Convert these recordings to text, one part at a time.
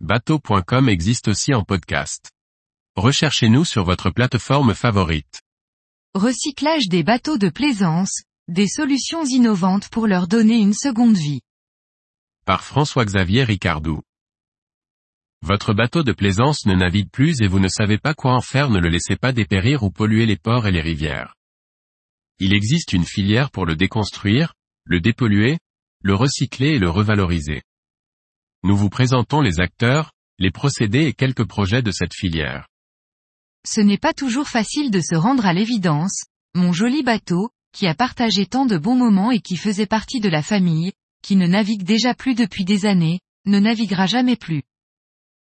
bateau.com existe aussi en podcast. Recherchez-nous sur votre plateforme favorite. Recyclage des bateaux de plaisance, des solutions innovantes pour leur donner une seconde vie. Par François-Xavier Ricardou. Votre bateau de plaisance ne navigue plus et vous ne savez pas quoi en faire ne le laissez pas dépérir ou polluer les ports et les rivières. Il existe une filière pour le déconstruire, le dépolluer, le recycler et le revaloriser. Nous vous présentons les acteurs, les procédés et quelques projets de cette filière. Ce n'est pas toujours facile de se rendre à l'évidence, mon joli bateau, qui a partagé tant de bons moments et qui faisait partie de la famille, qui ne navigue déjà plus depuis des années, ne naviguera jamais plus.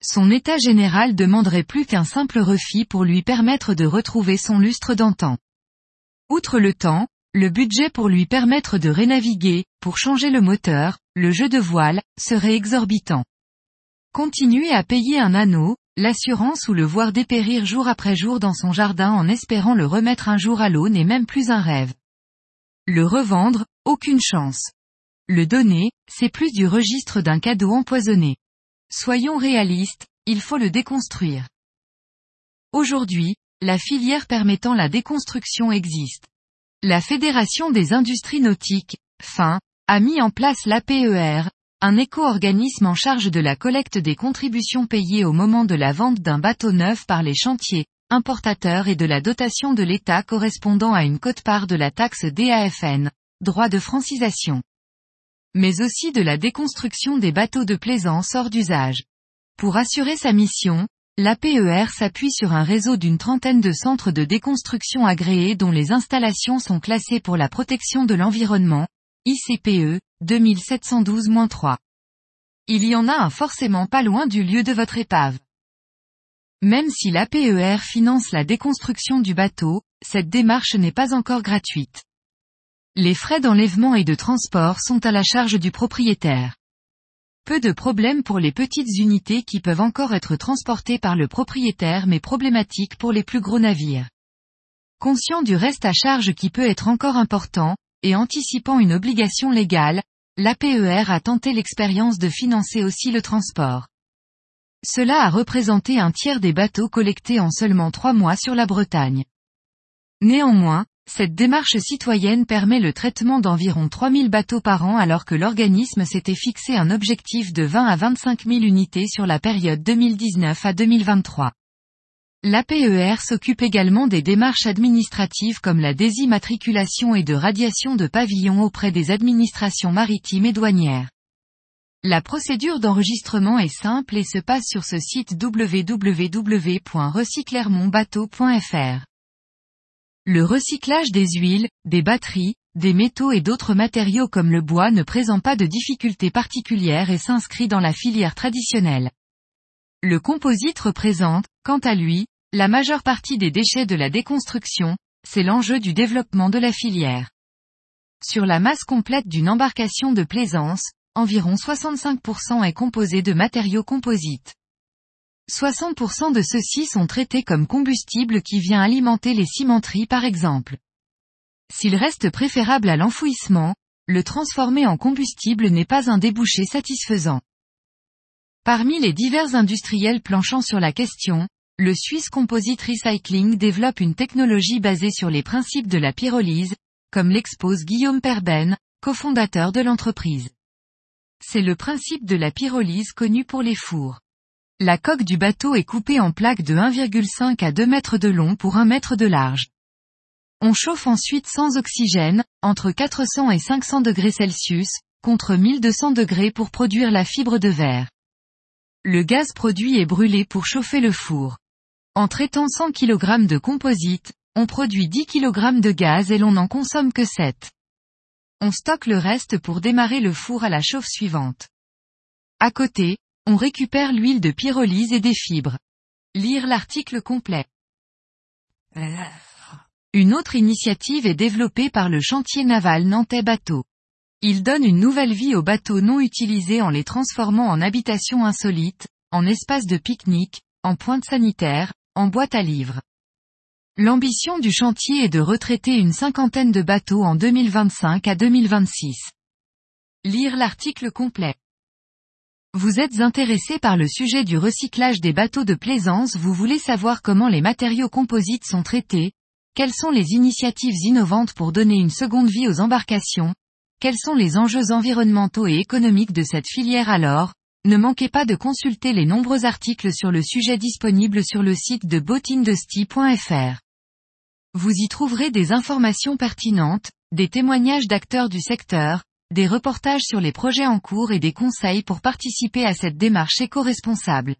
Son état général demanderait plus qu'un simple refit pour lui permettre de retrouver son lustre d'antan. Outre le temps, le budget pour lui permettre de rénaviguer, pour changer le moteur, le jeu de voile, serait exorbitant. Continuer à payer un anneau, l'assurance ou le voir dépérir jour après jour dans son jardin en espérant le remettre un jour à l'eau n'est même plus un rêve. Le revendre, aucune chance. Le donner, c'est plus du registre d'un cadeau empoisonné. Soyons réalistes, il faut le déconstruire. Aujourd'hui, la filière permettant la déconstruction existe. La Fédération des industries nautiques, FIN, a mis en place l'APER, un éco-organisme en charge de la collecte des contributions payées au moment de la vente d'un bateau neuf par les chantiers, importateurs et de la dotation de l'État correspondant à une cote-part de la taxe DAFN, droit de francisation. Mais aussi de la déconstruction des bateaux de plaisance hors d'usage. Pour assurer sa mission, l'APER s'appuie sur un réseau d'une trentaine de centres de déconstruction agréés dont les installations sont classées pour la protection de l'environnement, ICPE, 2712-3. Il y en a un forcément pas loin du lieu de votre épave. Même si l'APER finance la déconstruction du bateau, cette démarche n'est pas encore gratuite. Les frais d'enlèvement et de transport sont à la charge du propriétaire. Peu de problèmes pour les petites unités qui peuvent encore être transportées par le propriétaire mais problématiques pour les plus gros navires. Conscient du reste à charge qui peut être encore important, et anticipant une obligation légale, l'APER a tenté l'expérience de financer aussi le transport. Cela a représenté un tiers des bateaux collectés en seulement trois mois sur la Bretagne. Néanmoins, cette démarche citoyenne permet le traitement d'environ 3000 bateaux par an alors que l'organisme s'était fixé un objectif de 20 à 25 000 unités sur la période 2019 à 2023. L'APER s'occupe également des démarches administratives comme la désimmatriculation et de radiation de pavillons auprès des administrations maritimes et douanières. La procédure d'enregistrement est simple et se passe sur ce site www.recyclermonbateau.fr. Le recyclage des huiles, des batteries, des métaux et d'autres matériaux comme le bois ne présente pas de difficultés particulières et s'inscrit dans la filière traditionnelle. Le composite représente, quant à lui, la majeure partie des déchets de la déconstruction, c'est l'enjeu du développement de la filière. Sur la masse complète d'une embarcation de plaisance, environ 65% est composé de matériaux composites. 60% de ceux-ci sont traités comme combustible qui vient alimenter les cimenteries par exemple. S'il reste préférable à l'enfouissement, le transformer en combustible n'est pas un débouché satisfaisant. Parmi les divers industriels planchant sur la question, le Swiss Composite Recycling développe une technologie basée sur les principes de la pyrolyse, comme l'expose Guillaume Perben, cofondateur de l'entreprise. C'est le principe de la pyrolyse connu pour les fours. La coque du bateau est coupée en plaques de 1,5 à 2 mètres de long pour 1 mètre de large. On chauffe ensuite sans oxygène, entre 400 et 500 degrés Celsius, contre 1200 degrés pour produire la fibre de verre. Le gaz produit est brûlé pour chauffer le four. En traitant 100 kg de composite, on produit 10 kg de gaz et l'on n'en consomme que 7. On stocke le reste pour démarrer le four à la chauffe suivante. À côté, on récupère l'huile de pyrolyse et des fibres. Lire l'article complet. Une autre initiative est développée par le chantier naval Nantais Bateau. Il donne une nouvelle vie aux bateaux non utilisés en les transformant en habitations insolites, en espaces de pique-nique, en pointes sanitaires, en boîte à livres. L'ambition du chantier est de retraiter une cinquantaine de bateaux en 2025 à 2026. Lire l'article complet. Vous êtes intéressé par le sujet du recyclage des bateaux de plaisance, vous voulez savoir comment les matériaux composites sont traités, quelles sont les initiatives innovantes pour donner une seconde vie aux embarcations, quels sont les enjeux environnementaux et économiques de cette filière alors, ne manquez pas de consulter les nombreux articles sur le sujet disponibles sur le site de botindesty.fr. Vous y trouverez des informations pertinentes, des témoignages d'acteurs du secteur, des reportages sur les projets en cours et des conseils pour participer à cette démarche éco-responsable.